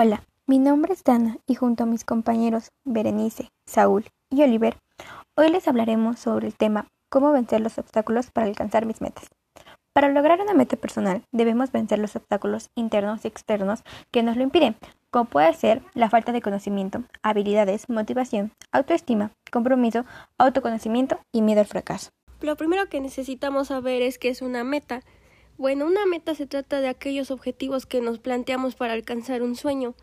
Hola, mi nombre es Dana y junto a mis compañeros Berenice, Saúl y Oliver, hoy les hablaremos sobre el tema cómo vencer los obstáculos para alcanzar mis metas. Para lograr una meta personal debemos vencer los obstáculos internos y externos que nos lo impiden, como puede ser la falta de conocimiento, habilidades, motivación, autoestima, compromiso, autoconocimiento y miedo al fracaso. Lo primero que necesitamos saber es qué es una meta. Bueno, una meta se trata de aquellos objetivos que nos planteamos para alcanzar un sueño.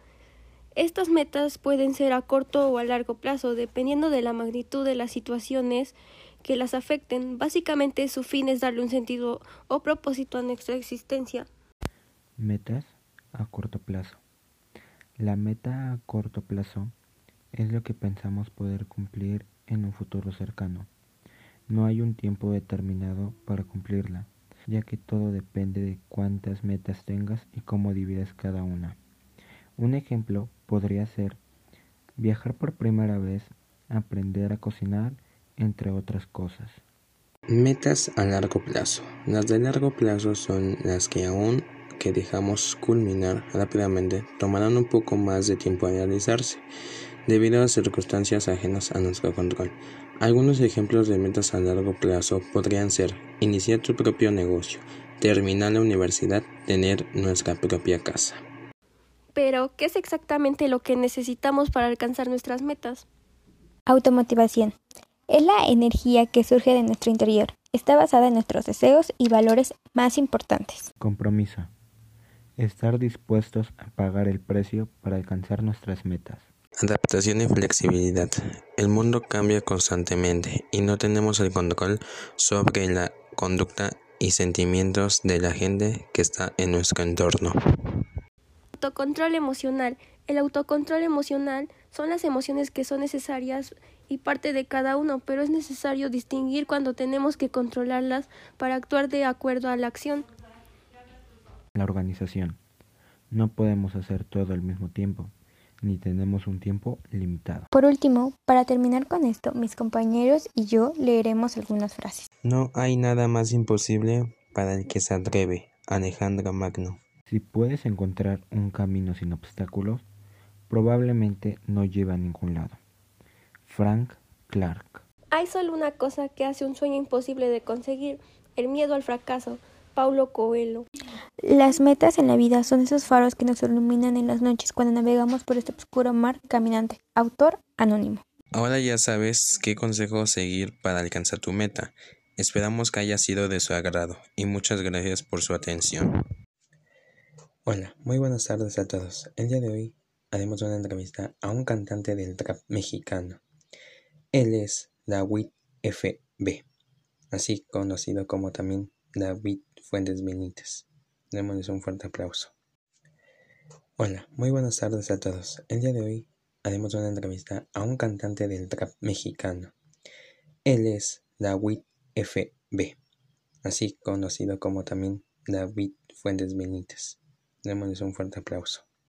Estas metas pueden ser a corto o a largo plazo, dependiendo de la magnitud de las situaciones que las afecten. Básicamente su fin es darle un sentido o propósito a nuestra existencia. Metas a corto plazo. La meta a corto plazo es lo que pensamos poder cumplir en un futuro cercano. No hay un tiempo determinado para cumplirla ya que todo depende de cuántas metas tengas y cómo divides cada una. Un ejemplo podría ser viajar por primera vez, aprender a cocinar, entre otras cosas. Metas a largo plazo. Las de largo plazo son las que aún que dejamos culminar rápidamente tomarán un poco más de tiempo a realizarse debido a circunstancias ajenas a nuestro control. Algunos ejemplos de metas a largo plazo podrían ser iniciar tu propio negocio, terminar la universidad, tener nuestra propia casa. Pero, ¿qué es exactamente lo que necesitamos para alcanzar nuestras metas? Automotivación. Es la energía que surge de nuestro interior. Está basada en nuestros deseos y valores más importantes. Compromiso. Estar dispuestos a pagar el precio para alcanzar nuestras metas. Adaptación y flexibilidad. El mundo cambia constantemente y no tenemos el control sobre la conducta y sentimientos de la gente que está en nuestro entorno. Autocontrol emocional. El autocontrol emocional son las emociones que son necesarias y parte de cada uno, pero es necesario distinguir cuando tenemos que controlarlas para actuar de acuerdo a la acción. La organización. No podemos hacer todo al mismo tiempo ni tenemos un tiempo limitado. Por último, para terminar con esto, mis compañeros y yo leeremos algunas frases. No hay nada más imposible para el que se atreve. Alejandro Magno. Si puedes encontrar un camino sin obstáculos, probablemente no lleva a ningún lado. Frank Clark. Hay solo una cosa que hace un sueño imposible de conseguir, el miedo al fracaso. Paulo Coelho. Las metas en la vida son esos faros que nos iluminan en las noches cuando navegamos por este oscuro mar caminante. Autor anónimo. Ahora ya sabes qué consejo seguir para alcanzar tu meta. Esperamos que haya sido de su agrado y muchas gracias por su atención. Hola, muy buenas tardes a todos. El día de hoy haremos una entrevista a un cantante del trap mexicano. Él es David FB, así conocido como también David Fuentes Benítez. Démosles un fuerte aplauso. Hola, muy buenas tardes a todos. El día de hoy haremos una entrevista a un cantante del trap mexicano. Él es David FB, así conocido como también David Fuentes Benítez. Démosles un fuerte aplauso.